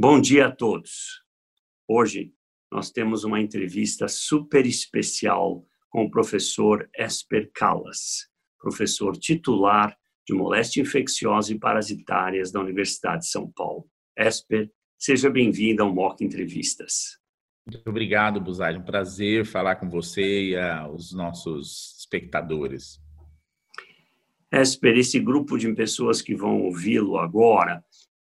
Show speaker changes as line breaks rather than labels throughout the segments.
Bom dia a todos. Hoje nós temos uma entrevista super especial com o professor Esper Callas, professor titular de moléstia infecciosa e parasitárias da Universidade de São Paulo. Esper, seja bem-vindo ao Mock Entrevistas.
Muito obrigado, Buzari. Um prazer falar com você e aos nossos espectadores.
Esper, esse grupo de pessoas que vão ouvi-lo agora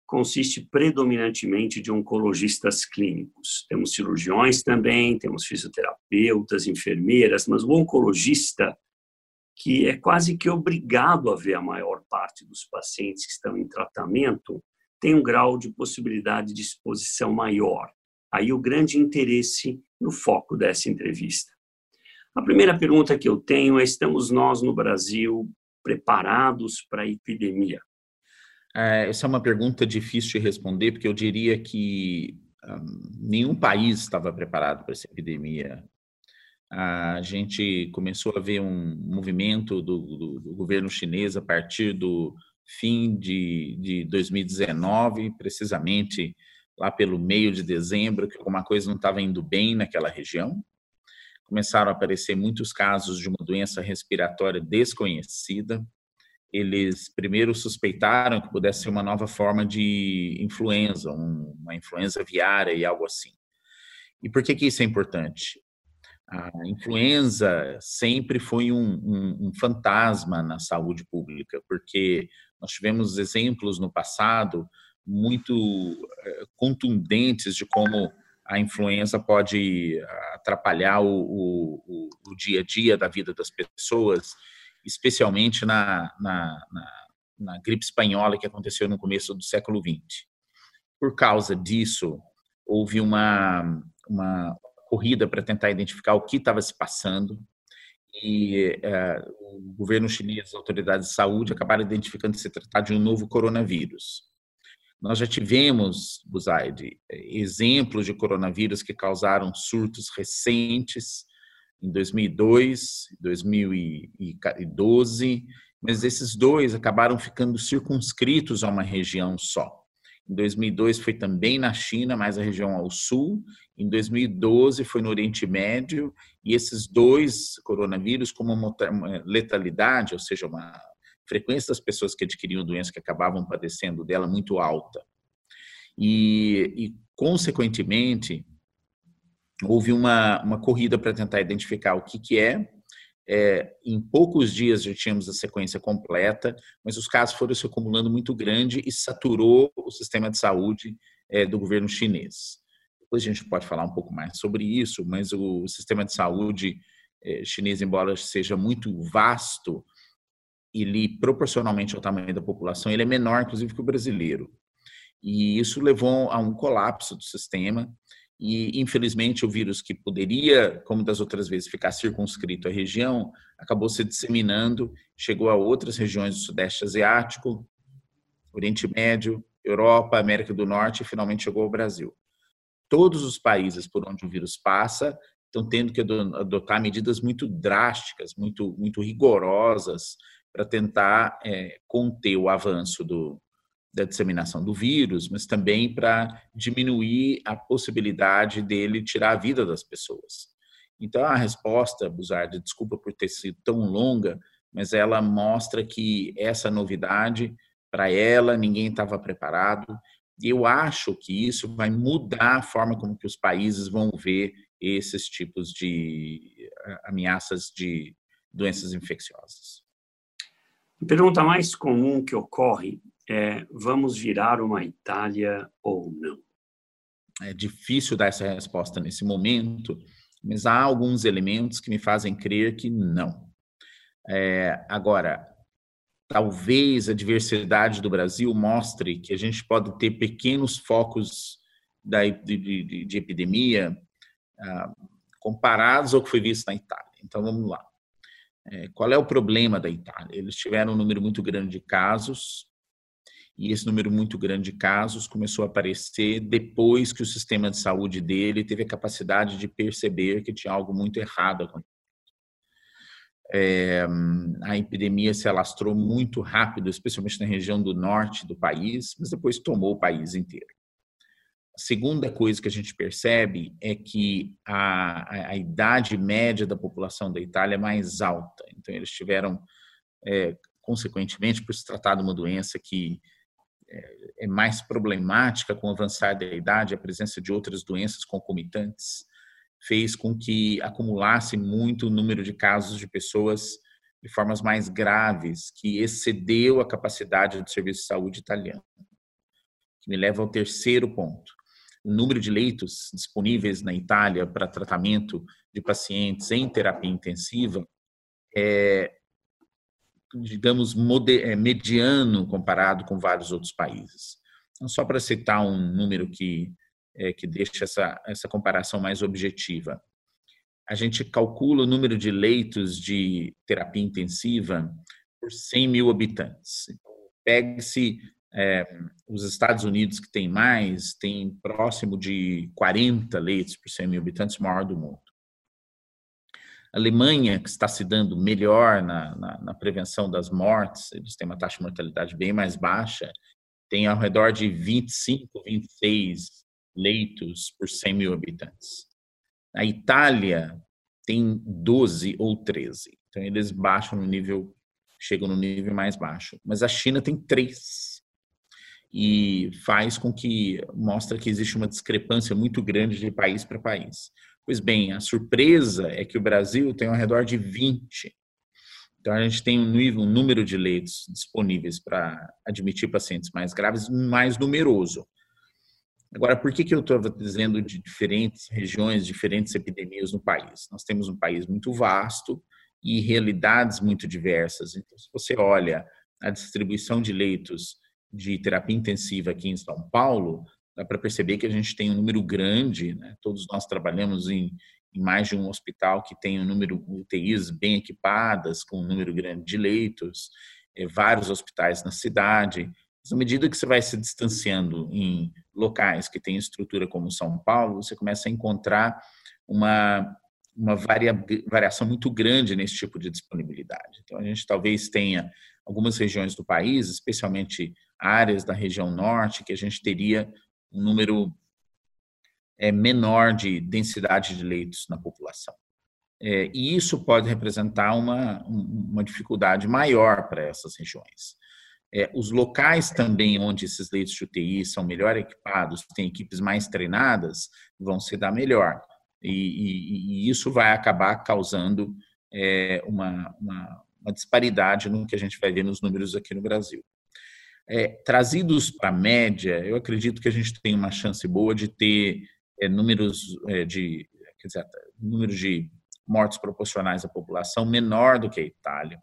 consiste predominantemente de oncologistas clínicos. Temos cirurgiões também, temos fisioterapeutas, enfermeiras, mas o oncologista, que é quase que obrigado a ver a maior parte dos pacientes que estão em tratamento, tem um grau de possibilidade de exposição maior. Aí o grande interesse no foco dessa entrevista. A primeira pergunta que eu tenho é: estamos nós no Brasil preparados para a epidemia?
É, essa é uma pergunta difícil de responder, porque eu diria que um, nenhum país estava preparado para essa epidemia. A gente começou a ver um movimento do, do, do governo chinês a partir do fim de, de 2019, precisamente lá pelo meio de dezembro, que alguma coisa não estava indo bem naquela região. Começaram a aparecer muitos casos de uma doença respiratória desconhecida, eles primeiro suspeitaram que pudesse ser uma nova forma de influenza, uma influenza viária e algo assim. E por que, que isso é importante? A influenza sempre foi um, um, um fantasma na saúde pública, porque nós tivemos exemplos no passado muito eh, contundentes de como a influenza pode atrapalhar o, o, o, dia a dia da vida das pessoas especialmente na, na, na, na gripe espanhola que aconteceu no começo do século XX. Por causa disso, houve uma, uma corrida para tentar identificar o que estava se passando e uh, o governo chinês, as autoridades de saúde, acabaram identificando que se tratava de um novo coronavírus. Nós já tivemos, Buzaide, exemplos de coronavírus que causaram surtos recentes em 2002, 2012, mas esses dois acabaram ficando circunscritos a uma região só. Em 2002 foi também na China, mais a região ao sul. Em 2012 foi no Oriente Médio. E esses dois coronavírus, com uma letalidade, ou seja, uma frequência das pessoas que adquiriam doença que acabavam padecendo dela muito alta. E, e consequentemente, houve uma, uma corrida para tentar identificar o que, que é. é. Em poucos dias já tínhamos a sequência completa, mas os casos foram se acumulando muito grande e saturou o sistema de saúde é, do governo chinês. Depois a gente pode falar um pouco mais sobre isso, mas o sistema de saúde é, chinês, embora seja muito vasto, ele proporcionalmente ao tamanho da população, ele é menor, inclusive, que o brasileiro. E isso levou a um colapso do sistema e infelizmente o vírus que poderia, como das outras vezes, ficar circunscrito à região, acabou se disseminando, chegou a outras regiões do Sudeste Asiático, Oriente Médio, Europa, América do Norte e finalmente chegou ao Brasil. Todos os países por onde o vírus passa estão tendo que adotar medidas muito drásticas, muito, muito rigorosas para tentar é, conter o avanço do, da disseminação do vírus, mas também para diminuir a possibilidade dele tirar a vida das pessoas. Então, a resposta, Buzardi, desculpa por ter sido tão longa, mas ela mostra que essa novidade, para ela, ninguém estava preparado. E eu acho que isso vai mudar a forma como que os países vão ver esses tipos de ameaças de doenças infecciosas.
A pergunta mais comum que ocorre é: vamos virar uma Itália ou não?
É difícil dar essa resposta nesse momento, mas há alguns elementos que me fazem crer que não. É, agora, talvez a diversidade do Brasil mostre que a gente pode ter pequenos focos da, de, de, de epidemia ah, comparados ao que foi visto na Itália. Então, vamos lá. É, qual é o problema da Itália? Eles tiveram um número muito grande de casos, e esse número muito grande de casos começou a aparecer depois que o sistema de saúde dele teve a capacidade de perceber que tinha algo muito errado acontecendo. É, a epidemia se alastrou muito rápido, especialmente na região do norte do país, mas depois tomou o país inteiro. segunda coisa que a gente percebe é que a, a, a idade média da população da Itália é mais alta. Então, eles tiveram, é, consequentemente, por se tratar de uma doença que é, é mais problemática com o avançar da idade, a presença de outras doenças concomitantes fez com que acumulasse muito número de casos de pessoas de formas mais graves, que excedeu a capacidade do serviço de saúde italiano. Que me leva ao terceiro ponto. O número de leitos disponíveis na Itália para tratamento de pacientes em terapia intensiva é, digamos, é, mediano comparado com vários outros países. Então, só para citar um número que, é, que deixa essa, essa comparação mais objetiva a gente calcula o número de leitos de terapia intensiva por 100 mil habitantes. Pegue-se é, os Estados Unidos, que tem mais, tem próximo de 40 leitos por 100 mil habitantes, maior do mundo. Alemanha, que está se dando melhor na, na, na, prevenção das mortes, eles têm uma taxa de mortalidade bem mais baixa, tem ao redor de 25, 26 leitos por 100 mil habitantes. A Itália tem 12 ou 13. Então, eles baixam no nível, chegam no nível mais baixo. Mas a China tem três. E faz com que, mostra que existe uma discrepância muito grande de país para país. Pois bem, a surpresa é que o Brasil tem ao redor de 20. Então, a gente tem um, nível, um número de leitos disponíveis para admitir pacientes mais graves mais numeroso. Agora, por que, que eu estou dizendo de diferentes regiões, diferentes epidemias no país? Nós temos um país muito vasto e realidades muito diversas. Então, se você olha a distribuição de leitos de terapia intensiva aqui em São Paulo, dá para perceber que a gente tem um número grande, né? todos nós trabalhamos em, em, mais de um hospital que tem um número UTIs bem equipadas, com um número grande de leitos, é, vários hospitais na cidade, mas à medida que você vai se distanciando em locais que têm estrutura como São Paulo, você começa a encontrar uma, uma varia, variação muito grande nesse tipo de disponibilidade. Então, a gente talvez tenha algumas regiões do país, especialmente áreas da região norte, que a gente teria um número é, menor de densidade de leitos na população. É, e isso pode representar uma, uma dificuldade maior para essas regiões. É, os locais também onde esses leitos de UTI são melhor equipados, têm equipes mais treinadas, vão se dar melhor. E, e, e isso vai acabar causando é, uma, uma, uma, disparidade no que a gente vai ver nos números aqui no Brasil. É, trazidos para a média, eu acredito que a gente tem uma chance boa de ter é, números é, de quer dizer, números de mortes proporcionais à população menor do que a Itália.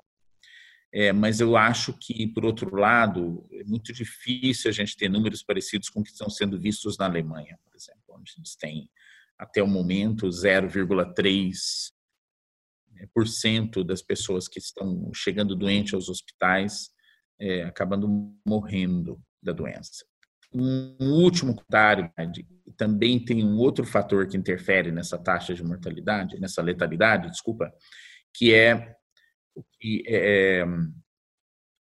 É, mas eu acho que, por outro lado, é muito difícil a gente ter números parecidos com o que estão sendo vistos na Alemanha, por exemplo, onde eles têm, até o momento, 0,3% é, das pessoas que estão chegando doentes aos hospitais é, acabando morrendo da doença. Um último comentário, também tem um outro fator que interfere nessa taxa de mortalidade, nessa letalidade, desculpa, que é que é,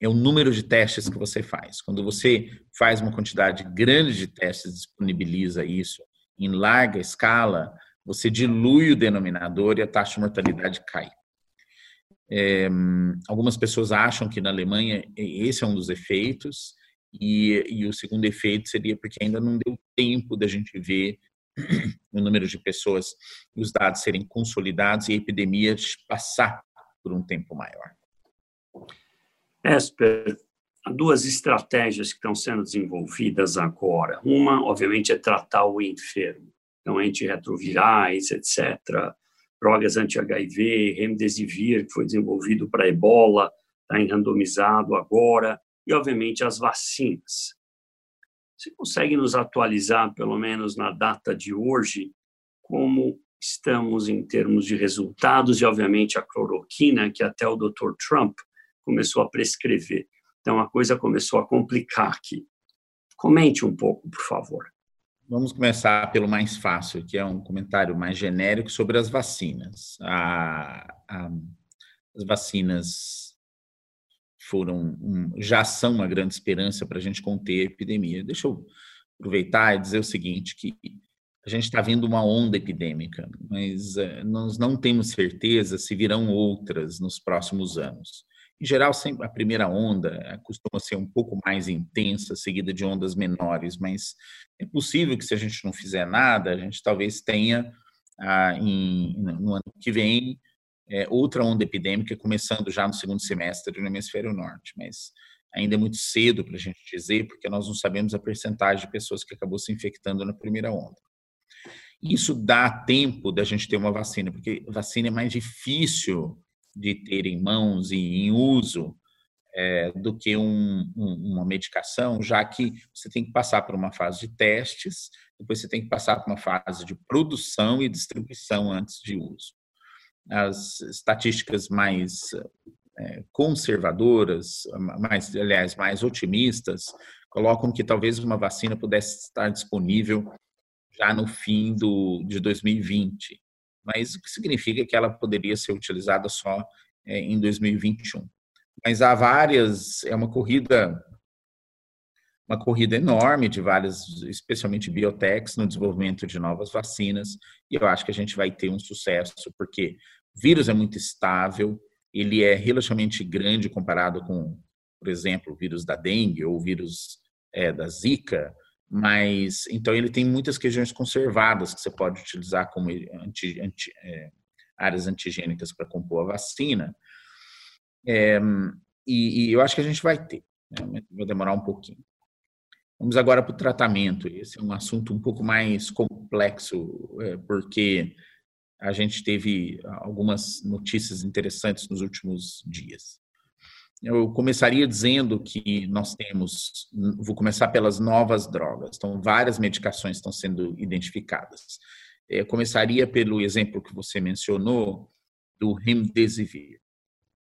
é o número de testes que você faz. Quando você faz uma quantidade grande de testes, disponibiliza isso em larga escala, você dilui o denominador e a taxa de mortalidade cai. É, algumas pessoas acham que na Alemanha esse é um dos efeitos, e, e, o segundo efeito seria porque ainda não deu tempo da gente ver o número de pessoas e os dados serem consolidados e a epidemia passar por um tempo maior.
Esper, duas estratégias que estão sendo desenvolvidas agora. Uma, obviamente, é tratar o enfermo, então antirretrovirais, etc., drogas anti-HIV, remdesivir, que foi desenvolvido para ebola, está randomizado agora, e, obviamente, as vacinas. Você consegue nos atualizar, pelo menos na data de hoje, como estamos em termos de resultados e, obviamente, a cloroquina, que até o Dr. Trump começou a prescrever. Então, a coisa começou a complicar aqui. Comente um pouco, por favor.
Vamos começar pelo mais fácil, que é um comentário mais genérico sobre as vacinas. A, a, as vacinas foram um, já são uma grande esperança para a gente conter a epidemia. Deixa eu aproveitar e dizer o seguinte, que a gente está vendo uma onda epidêmica, mas uh, nós não temos certeza se virão outras nos próximos anos. Em geral, sempre a primeira onda eh, costuma ser um pouco mais intensa, seguida de ondas menores, mas é possível que se a gente não fizer nada, a gente talvez tenha ah, em, no ano que vem é, outra onda epidêmica começando já no segundo semestre no hemisfério norte, mas ainda é muito cedo para a gente dizer, porque nós não sabemos a percentagem de pessoas que acabou se infectando na primeira onda. Isso dá tempo da gente ter uma vacina, porque vacina é mais difícil de ter em mãos e em uso é, do que um, um, uma medicação, já que você tem que passar por uma fase de testes, depois você tem que passar por uma fase de produção e distribuição antes de uso. As estatísticas mais é, conservadoras, mais, aliás, mais otimistas, colocam que talvez uma vacina pudesse estar disponível já no fim do, de 2020 mas o que significa que ela poderia ser utilizada só é, em 2021. Mas há várias, é uma corrida uma corrida enorme de várias, especialmente biotechs, no desenvolvimento de novas vacinas, e eu acho que a gente vai ter um sucesso, porque o vírus é muito estável, ele é relativamente grande comparado com, por exemplo, o vírus da dengue ou o vírus é, da zika, mas então ele tem muitas regiões conservadas que você pode utilizar como anti, anti, é, áreas antigênicas para compor a vacina. É, e, e, eu acho que a gente vai ter, né? vai demorar um pouquinho. Vamos agora para o tratamento. Esse é um assunto um pouco mais complexo, é, porque a gente teve algumas notícias interessantes nos últimos dias. Eu começaria dizendo que nós temos, vou começar pelas novas drogas. Então, várias medicações estão sendo identificadas. Eu começaria pelo exemplo que você mencionou do remdesivir.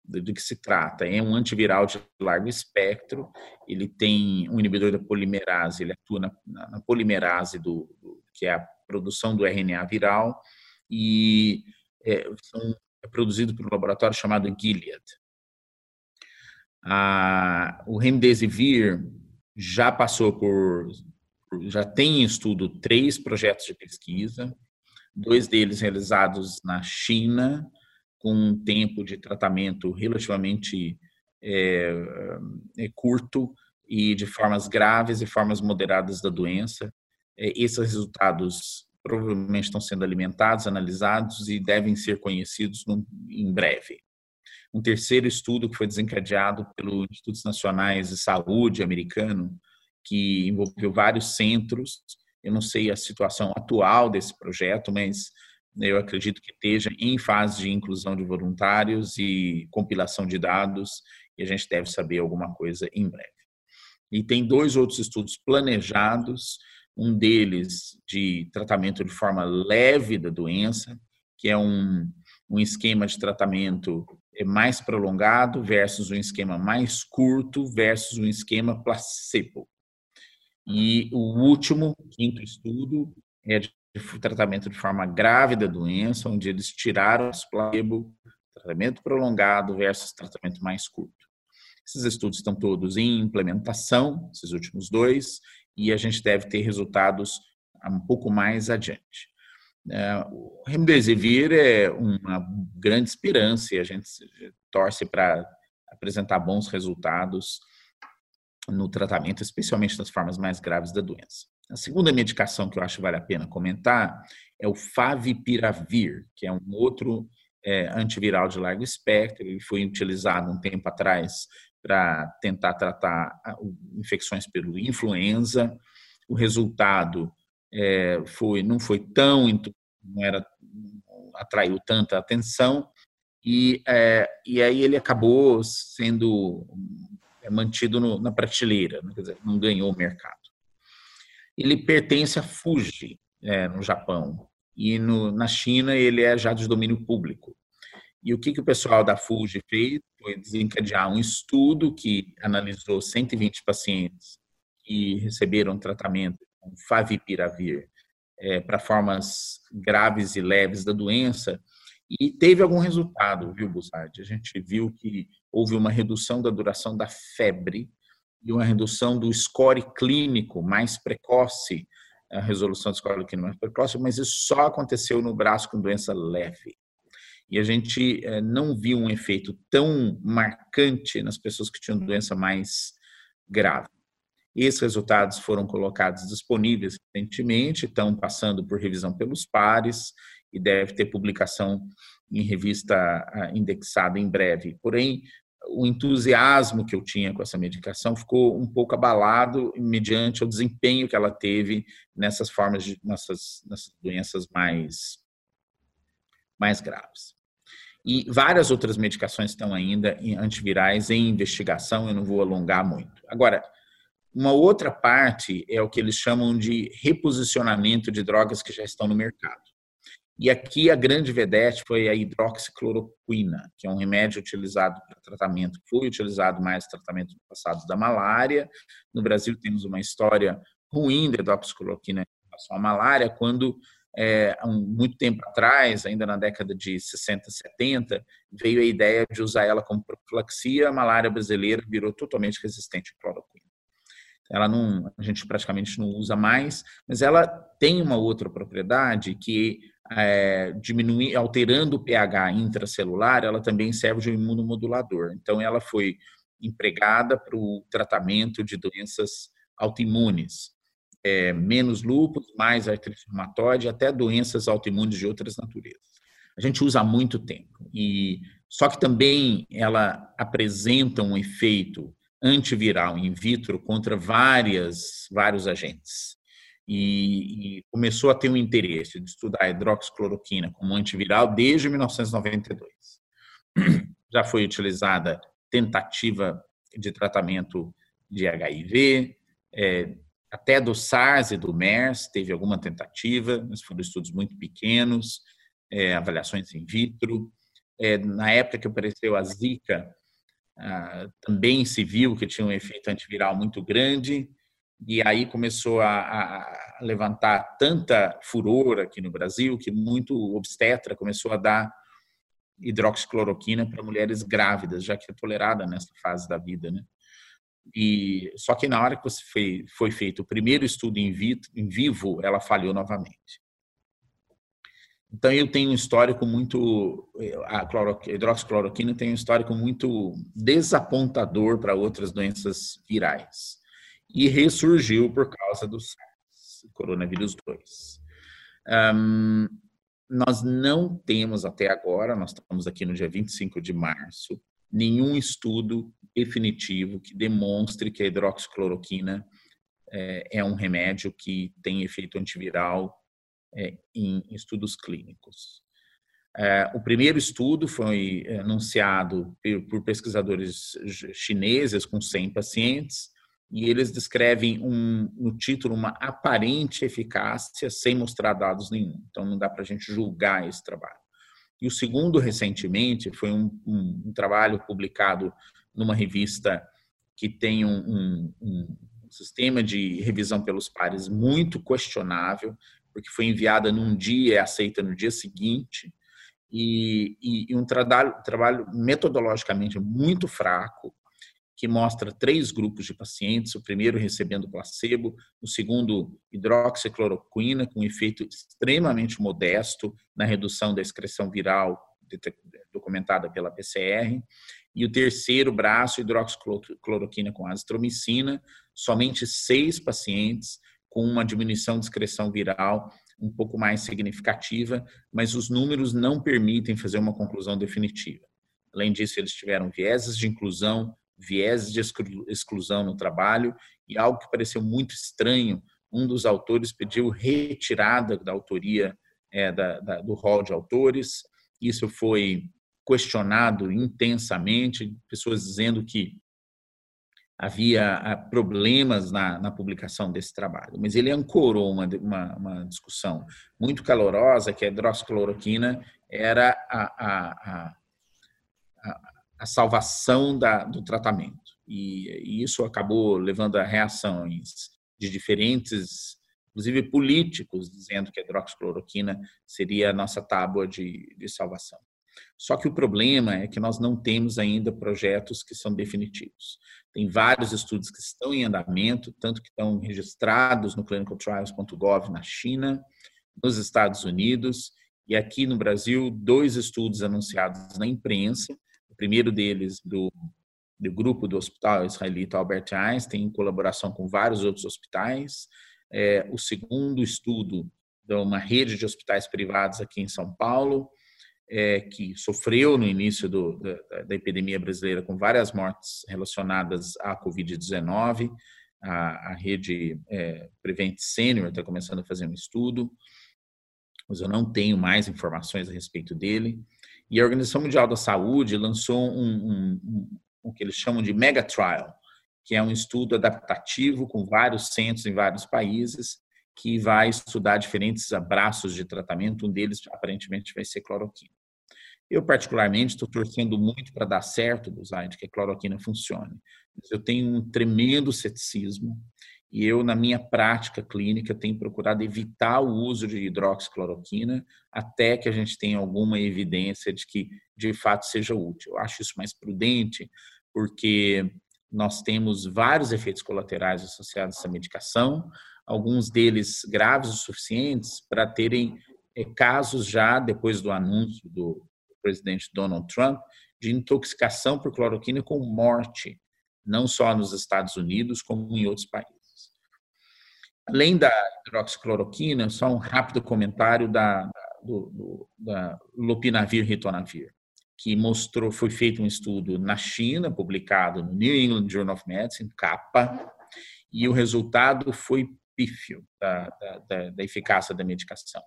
Do que se trata? É um antiviral de largo espectro. Ele tem um inibidor da polimerase. Ele atua na, na polimerase do, do, que é a produção do RNA viral e é, é produzido por um laboratório chamado Gilead. A, o Remdesivir já passou por, já tem em estudo três projetos de pesquisa, dois deles realizados na China, com um tempo de tratamento relativamente é, é, curto e de formas graves e formas moderadas da doença. É, esses resultados provavelmente estão sendo alimentados, analisados e devem ser conhecidos no, em breve um terceiro estudo que foi desencadeado pelo Institutos Nacionais de Saúde americano, que envolveu vários centros. Eu não sei a situação atual desse projeto, mas eu acredito que esteja em fase de inclusão de voluntários e compilação de dados, e a gente deve saber alguma coisa em breve. E tem dois outros estudos planejados, um deles de tratamento de forma leve da doença, que é um, um esquema de tratamento mais prolongado versus um esquema mais curto versus um esquema placebo. E o último, quinto estudo, é de tratamento de forma grave da doença, onde eles tiraram os placebo, tratamento prolongado versus tratamento mais curto. Esses estudos estão todos em implementação, esses últimos dois, e a gente deve ter resultados um pouco mais adiante. É, o Remdesivir é uma grande esperança e a gente torce para apresentar bons resultados no tratamento, especialmente das formas mais graves da doença. A segunda medicação que eu acho que vale a pena comentar é o Favipiravir, que é um outro é, antiviral de largo espectro. Ele foi utilizado um tempo atrás para tentar tratar infecções pelo influenza. O resultado é, foi não foi tão não era atraiu tanta atenção e é, e aí ele acabou sendo é, mantido no, na prateleira, né? dizer, não ganhou o mercado. Ele pertence à Fuji é, no Japão e no, na China ele é já de domínio público. E o que, que o pessoal da Fuji fez foi desencadear um estudo que analisou 120 pacientes que receberam tratamento favipiravir é, para formas graves e leves da doença e teve algum resultado, viu, Bussard? A gente viu que houve uma redução da duração da febre e uma redução do score clínico mais precoce, a resolução do score clínico mais precoce, mas isso só aconteceu no braço com doença leve. E a gente eh, não viu um efeito tão marcante nas pessoas que tinham doença mais grave. Esses resultados foram colocados disponíveis recentemente, estão passando por revisão pelos pares e deve ter publicação em revista ah, indexada em breve. Porém, o entusiasmo que eu tinha com essa medicação ficou um pouco abalado mediante o desempenho que ela teve nessas formas de nessas, nessas doenças mais mais graves. E várias outras medicações estão ainda em antivirais em investigação, eu não vou alongar muito. Agora, uma outra parte é o que eles chamam de reposicionamento de drogas que já estão no mercado. E aqui a grande vedete foi a hidroxicloroquina, que é um remédio utilizado para tratamento, foi utilizado mais para tratamento no passado da malária. No Brasil temos uma história ruim da hidroxicloroquina em relação à malária, quando é, há muito tempo atrás, ainda na década de 60, 70, veio a ideia de usar ela como profilaxia, a malária brasileira virou totalmente resistente à cloroquina ela não, a gente praticamente não usa mais, mas ela tem uma outra propriedade que é, diminui, alterando o pH intracelular, ela também serve de um imunomodulador. Então, ela foi empregada para o tratamento de doenças autoimunes, é, menos lúpus, mais artrite reumatoide, até doenças autoimunes de outras naturezas. A gente usa há muito tempo e só que também ela apresenta um efeito antiviral in vitro contra várias, vários agentes. E, e, começou a ter um interesse de estudar a hidroxicloroquina como antiviral desde 1992. Já foi utilizada tentativa de tratamento de HIV, é, até do SARS e do MERS teve alguma tentativa, mas foram estudos muito pequenos, é, avaliações in vitro. É, na época que apareceu a Zika, ah, também se viu que tinha um efeito antiviral muito grande, e aí começou a, a, levantar tanta furor aqui no Brasil que muito obstetra começou a dar hidroxicloroquina para mulheres grávidas, já que é tolerada nessa fase da vida, né? E só que na hora que foi, foi feito o primeiro estudo em, em vivo, ela falhou novamente. Então, eu tenho um histórico muito. A hidroxicloroquina tem um histórico muito desapontador para outras doenças virais. E ressurgiu por causa do SARS, coronavírus 2. Um, nós não temos até agora, nós estamos aqui no dia 25 de março, nenhum estudo definitivo que demonstre que a hidroxicloroquina é, é um remédio que tem efeito antiviral é, em estudos clínicos. É, o primeiro estudo foi anunciado por pesquisadores chineses com 100 pacientes e eles descrevem um, no título uma aparente eficácia sem mostrar dados nenhum. Então não dá para a gente julgar esse trabalho. E o segundo recentemente foi um, um, um trabalho publicado numa revista que tem um sistema de revisão pelos pares muito questionável, porque foi enviada num dia e aceita no dia seguinte, e, e, e um trabalho, trabalho metodologicamente muito fraco, que mostra três grupos de pacientes, o primeiro recebendo placebo, o segundo hidroxicloroquina, com efeito extremamente modesto na redução da excreção viral documentada pela PCR, e o terceiro braço, hidroxicloroquina com azitromicina, somente seis pacientes com uma diminuição de excreção viral um pouco mais significativa, mas os números não permitem fazer uma conclusão definitiva. Além disso, eles tiveram vieses de inclusão, vieses de exclusão no trabalho e algo que pareceu muito estranho, um dos autores pediu retirada da autoria é, da, da, do rol de autores. Isso foi questionado intensamente, pessoas dizendo que havia ah, problemas na, na, publicação desse trabalho, mas ele ancorou uma, uma, uma discussão muito calorosa que a hidroxicloroquina era a, a, a, a salvação da, do tratamento. E, e, isso acabou levando a reações de diferentes, inclusive políticos, dizendo que a hidroxicloroquina seria a nossa tábua de, de salvação. Só que o problema é que nós não temos ainda projetos que são definitivos. Tem vários estudos que estão em andamento, tanto que estão registrados no clinicaltrials.gov na China, nos Estados Unidos e aqui no Brasil, dois estudos anunciados na imprensa. O primeiro deles do, do grupo do Hospital Israelita Albert Einstein, em colaboração com vários outros hospitais. É, o segundo estudo de uma rede de hospitais privados aqui em São Paulo, é, que sofreu no início do, da, da, epidemia brasileira com várias mortes relacionadas à Covid-19. A, a, rede é, Prevent Senior está começando a fazer um estudo, mas eu não tenho mais informações a respeito dele. E a Organização Mundial da Saúde lançou um, um, um, o que eles chamam de mega trial, que é um estudo adaptativo com vários centros em vários países, que vai estudar diferentes abraços de tratamento. Um deles, aparentemente, vai ser cloroquina. Eu, particularmente, estou torcendo muito para dar certo do Zaid, que a cloroquina funcione. Eu tenho um tremendo ceticismo e eu, na minha prática clínica, tenho procurado evitar o uso de hidroxicloroquina até que a gente tenha alguma evidência de que, de fato, seja útil. Eu acho isso mais prudente, porque nós temos vários efeitos colaterais associados a essa medicação, alguns deles graves o suficientes para terem é, casos já depois do anúncio do presidente Donald Trump de intoxicação por cloroquina com morte, não só nos Estados Unidos, como em outros países. Além da hidroxicloroquina, só um rápido comentário da, do, do, da lopinavir ritonavir, que mostrou, foi feito um estudo na China, publicado no New England Journal of Medicine, capa, e o resultado foi pífio da, da, da eficácia da medicação.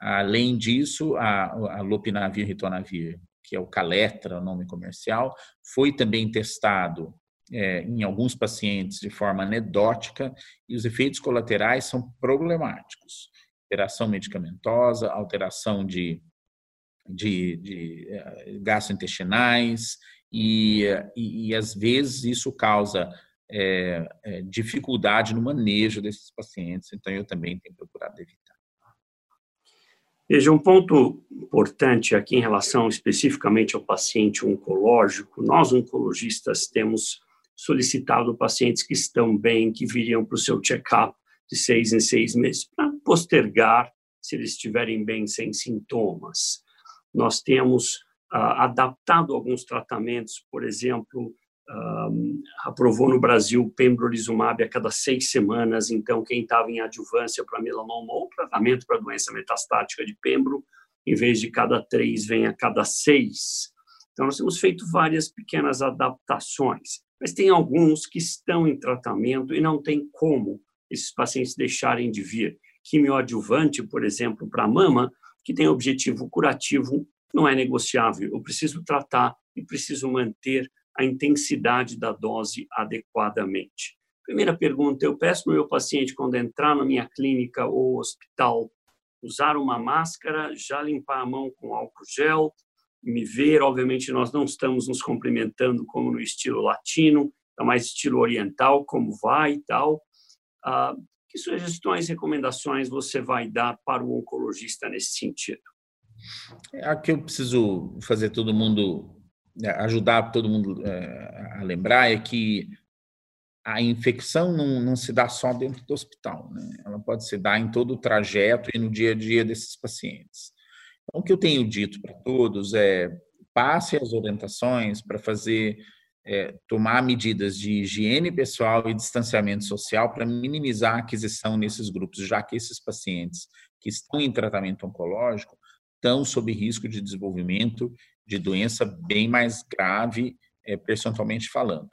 Além disso, a, a lopinavir ritonavir, que é o Caletra, o nome comercial, foi também testado é, em alguns pacientes de forma anedótica e os efeitos colaterais são problemáticos. Alteração medicamentosa, alteração de, de, de é, gastrointestinais e, e, e, às vezes isso causa é, é, dificuldade no manejo desses pacientes, então eu também tenho procurado evitar.
Veja, um ponto importante aqui em relação especificamente ao paciente oncológico, nós oncologistas temos solicitado pacientes que estão bem, que viriam para o seu check-up de seis em seis meses, para postergar se eles estiverem bem sem sintomas. Nós temos uh, adaptado alguns tratamentos, por exemplo, aprovou no Brasil pembrolizumab a cada seis semanas, então quem estava em adjuvância para melanoma ou tratamento para doença metastática de pembro, em vez de cada três, vem a cada seis. Então nós temos feito várias pequenas adaptações, mas tem alguns que estão em tratamento e não tem como esses pacientes deixarem de vir. Quimioadjuvante, por exemplo, para mama, que tem objetivo curativo, não é negociável. Eu preciso tratar e preciso manter a intensidade da dose adequadamente. Primeira pergunta: eu peço para o meu paciente, quando entrar na minha clínica ou hospital, usar uma máscara, já limpar a mão com álcool gel, me ver. Obviamente, nós não estamos nos cumprimentando como no estilo latino, é mais estilo oriental, como vai e tal. Ah, que sugestões, recomendações você vai dar para o oncologista nesse sentido?
Aqui eu preciso fazer todo mundo é, ajudar todo mundo é, a lembrar é que a infecção não, não se dá só dentro do hospital, né? ela pode se dar em todo o trajeto e no dia a dia desses pacientes. Então, o que eu tenho dito para todos é passe as orientações para fazer, é, tomar medidas de higiene pessoal e distanciamento social para minimizar a aquisição nesses grupos, já que esses pacientes que estão em tratamento oncológico estão sob risco de desenvolvimento de doença bem mais grave, é, percentualmente falando.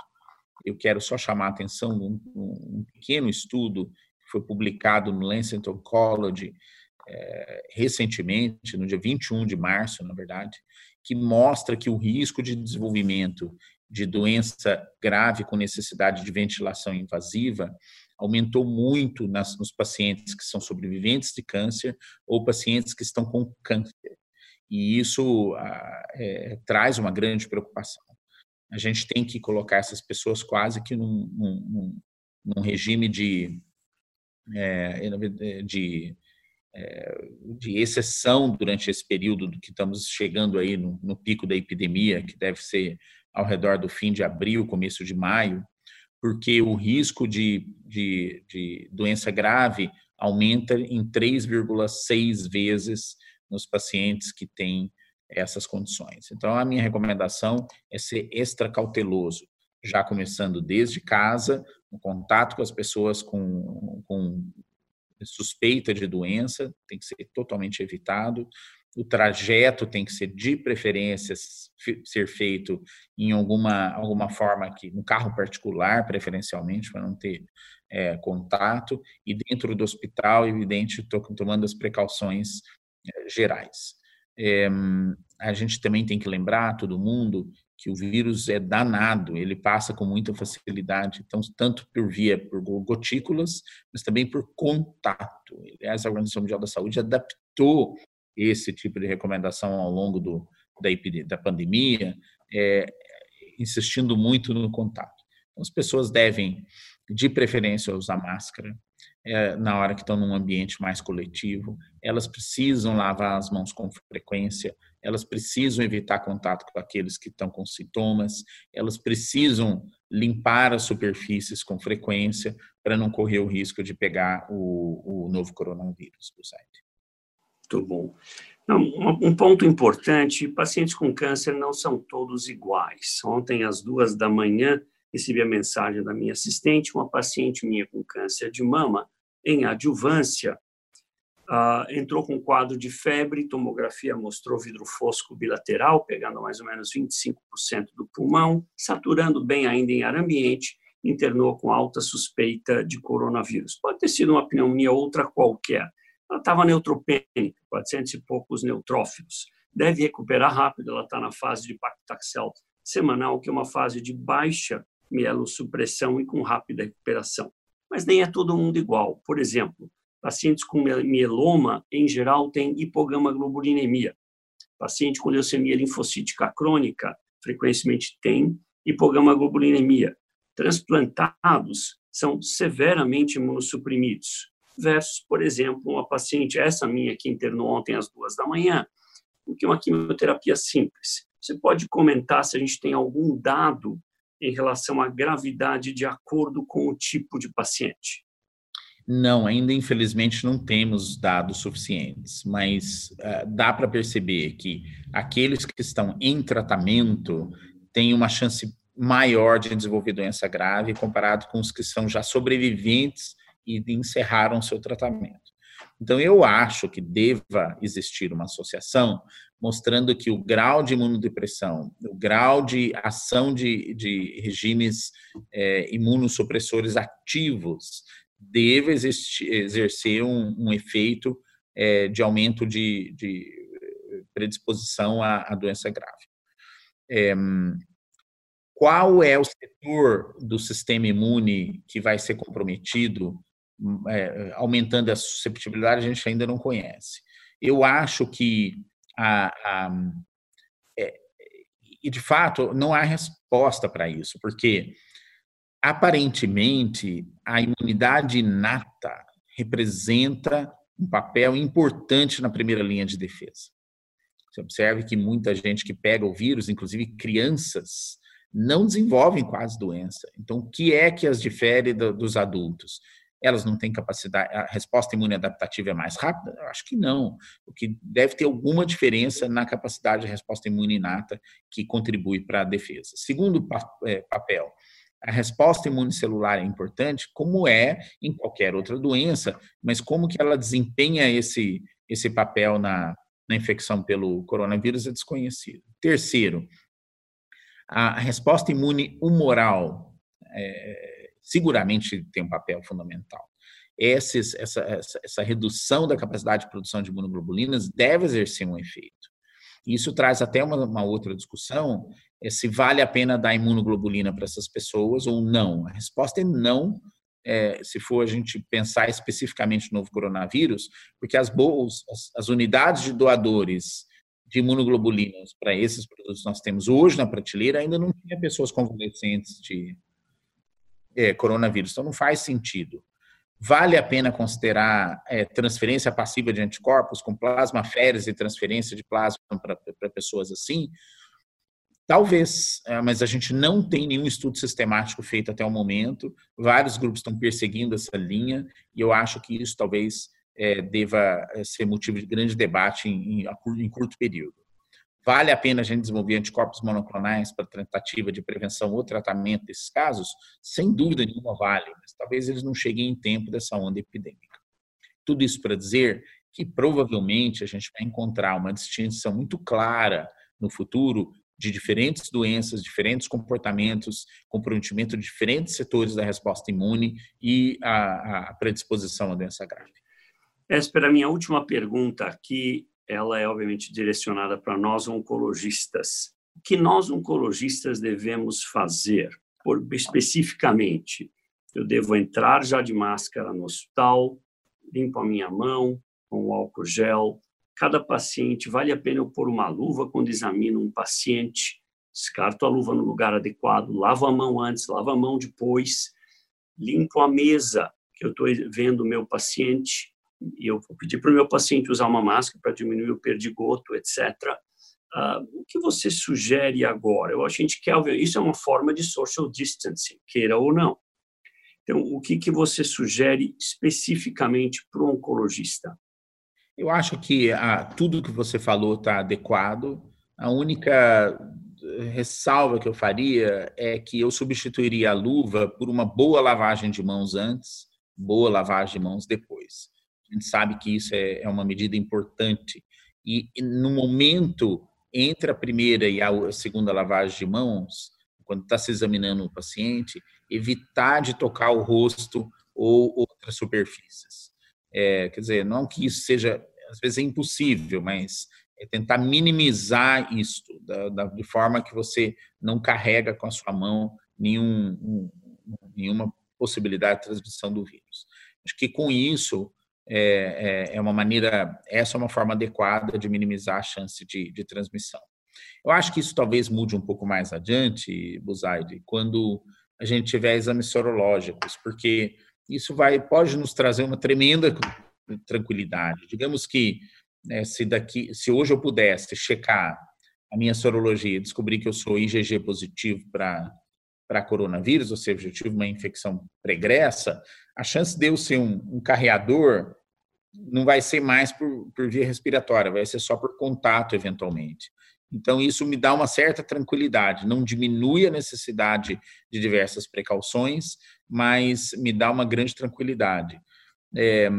Eu quero só chamar a atenção de um, um pequeno estudo que foi publicado no Lancet Oncology é, recentemente, no dia 21 de março, na verdade, que mostra que o risco de desenvolvimento de doença grave com necessidade de ventilação invasiva aumentou muito nas, nos pacientes que são sobreviventes de câncer ou pacientes que estão com câncer e isso é, traz uma grande preocupação. A gente tem que colocar essas pessoas quase que num, num, num regime de, é, de é, de exceção durante esse período que estamos chegando aí no, no pico da epidemia, que deve ser ao redor do fim de abril, começo de maio, porque o risco de, de, de doença grave aumenta em 3,6 vezes nos pacientes que têm essas condições. Então, a minha recomendação é ser extra cauteloso, já começando desde casa, no contato com as pessoas com, com suspeita de doença, tem que ser totalmente evitado. O trajeto tem que ser de preferência ser feito em alguma alguma forma aqui no carro particular, preferencialmente, para não ter é, contato. E dentro do hospital, evidente, tomando as precauções gerais. É, a gente também tem que lembrar todo mundo que o vírus é danado, ele passa com muita facilidade, então tanto por via por gotículas, mas também por contato. Aliás, a Organização Mundial da Saúde adaptou esse tipo de recomendação ao longo do, da, da pandemia, é, insistindo muito no contato. Então, as pessoas devem, de preferência, usar máscara, é, na hora que estão num ambiente mais coletivo, elas precisam lavar as mãos com frequência, elas precisam evitar contato com aqueles que estão com sintomas, elas precisam limpar as superfícies com frequência para não correr o risco de pegar o, o novo coronavírus do site.
Muito bom. Não, um ponto importante: pacientes com câncer não são todos iguais. Ontem, às duas da manhã, recebi a mensagem da minha assistente, uma paciente minha com câncer de mama, em adjuvância, uh, entrou com quadro de febre, tomografia mostrou vidro fosco bilateral, pegando mais ou menos 25% do pulmão, saturando bem ainda em ar ambiente, internou com alta suspeita de coronavírus. Pode ter sido uma pneumonia outra qualquer. Ela estava neutropênica, 400 e poucos neutrófilos. Deve recuperar rápido, ela está na fase de paclitaxel semanal, que é uma fase de baixa mielossupressão e com rápida recuperação mas nem é todo mundo igual. Por exemplo, pacientes com mieloma, em geral, têm hipogama-globulinemia. Paciente com leucemia linfocítica crônica, frequentemente tem hipogama-globulinemia. Transplantados são severamente imunossuprimidos. Versus, por exemplo, uma paciente, essa minha que internou ontem às duas da manhã, que é uma quimioterapia simples. Você pode comentar se a gente tem algum dado em relação à gravidade de acordo com o tipo de paciente?
Não, ainda infelizmente não temos dados suficientes, mas uh, dá para perceber que aqueles que estão em tratamento têm uma chance maior de desenvolver doença grave comparado com os que são já sobreviventes e encerraram seu tratamento. Então, eu acho que deva existir uma associação mostrando que o grau de imunodepressão, o grau de ação de, de regimes é, imunossupressores ativos deve exercer um, um efeito é, de aumento de, de predisposição à, à, doença grave. É, qual é o setor do sistema imune que vai ser comprometido, é, aumentando a susceptibilidade, a gente ainda não conhece. Eu acho que a, a, é, e de fato não há resposta para isso, porque aparentemente a imunidade inata representa um papel importante na primeira linha de defesa. Você observe que muita gente que pega o vírus, inclusive crianças, não desenvolvem quase doença. Então, o que é que as difere dos adultos? Elas não têm capacidade, a resposta imune adaptativa é mais rápida? Eu acho que não. O que deve ter alguma diferença na capacidade de resposta imune inata que contribui para a defesa. Segundo é, papel, a resposta imunicelular é importante, como é em qualquer outra doença, mas como que ela desempenha esse, esse papel na, na infecção pelo coronavírus é desconhecido. Terceiro, a resposta imune humoral é, seguramente tem um papel fundamental. Essa, essa, essa, redução da capacidade de produção de imunoglobulinas deve exercer um efeito. Isso traz até uma, uma outra discussão, é se vale a pena dar imunoglobulina para essas pessoas ou não. A resposta é não, é, se for a gente pensar especificamente no novo coronavírus, porque as, boas, as, as unidades de doadores de imunoglobulinas para esses produtos que nós temos hoje na prateleira ainda não tinha pessoas convalescentes de é, coronavírus. Então, não faz sentido. Vale a pena considerar é, transferência passiva de anticorpos com plasmaféresis e transferência de plasma para pessoas assim? Talvez, é, mas a gente não tem nenhum estudo sistemático feito até o momento. Vários grupos estão perseguindo essa linha e eu acho que isso talvez é, deva é, ser motivo de grande debate em, em, curto período. Vale a pena a gente desenvolver anticorpos monoclonais para tentativa de prevenção ou tratamento desses casos? Sem dúvida nenhuma vale, mas talvez eles não cheguem em tempo dessa onda epidêmica. Tudo isso para dizer que provavelmente a gente vai encontrar uma distinção muito clara no futuro de diferentes doenças, diferentes comportamentos, comprometimento de diferentes setores da resposta imune e a, a predisposição à doença grave.
Essa a minha última pergunta aqui, ela é obviamente direcionada para nós oncologistas. O que nós oncologistas devemos fazer, por, especificamente? Eu devo entrar já de máscara no hospital, limpo a minha mão com álcool gel, cada paciente, vale a pena eu pôr uma luva quando examino um paciente, descarto a luva no lugar adequado, lavo a mão antes, lavo a mão depois, limpo a mesa que eu estou vendo o meu paciente, e eu vou pedir para o meu paciente usar uma máscara para diminuir o perdigoto, etc. Uh, ah, o que você sugere agora? Eu a gente quer ver, isso é uma forma de social distancing, queira ou não. Então, o que, que você sugere especificamente para o oncologista?
Eu acho que ah, tudo que você falou está adequado. A única ressalva que eu faria é que eu substituiria a luva por uma boa lavagem de mãos antes, boa lavagem de mãos depois. A gente sabe que isso é, é uma medida importante. E no momento entre a primeira e a segunda lavagem de mãos, quando está se examinando o paciente, evitar de tocar o rosto ou outras superfícies. É, quer dizer, não que isso seja, às vezes é impossível, mas é tentar minimizar isto, da, da, de forma que você não carrega com a sua mão nenhum, um, nenhuma possibilidade de transmissão do vírus. Acho que com isso é, é, é, uma maneira, essa é uma forma adequada de minimizar a chance de, de transmissão. Eu acho que isso talvez mude um pouco mais adiante, Buzaide, quando a gente tiver exames sorológicos, porque isso vai pode nos trazer uma tremenda tranquilidade. Digamos que né, se daqui, se hoje eu pudesse checar a minha sorologia e descobrir que eu sou IgG positivo para para coronavírus, ou seja, eu tive uma infecção pregressa, a chance de eu ser um, um carreador não vai ser mais por, por via respiratória, vai ser só por contato eventualmente. Então, isso me dá uma certa tranquilidade, não diminui a necessidade de diversas precauções, mas me dá uma grande tranquilidade. É,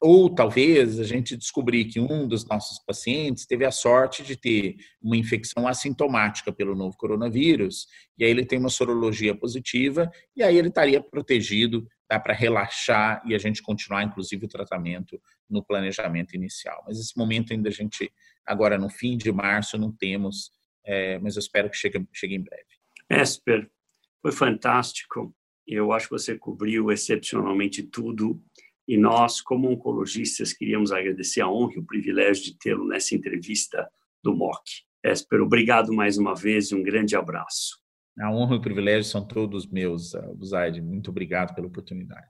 ou talvez a gente descobrir que um dos nossos pacientes teve a sorte de ter uma infecção assintomática pelo novo coronavírus, e aí ele tem uma sorologia positiva, e aí ele estaria protegido, dá para relaxar e a gente continuar, inclusive, o tratamento no planejamento inicial. Mas esse momento ainda a gente, agora no fim de março, não temos, é, mas eu espero que chegue, chegue em breve.
Esper, foi fantástico. Eu acho que você cobriu excepcionalmente tudo e nós, como oncologistas, queríamos agradecer a honra e o privilégio de tê-lo nessa entrevista do MOC. Esper, obrigado mais uma vez e um grande abraço.
A honra e o privilégio são todos meus, Buzaide. Muito obrigado pela oportunidade.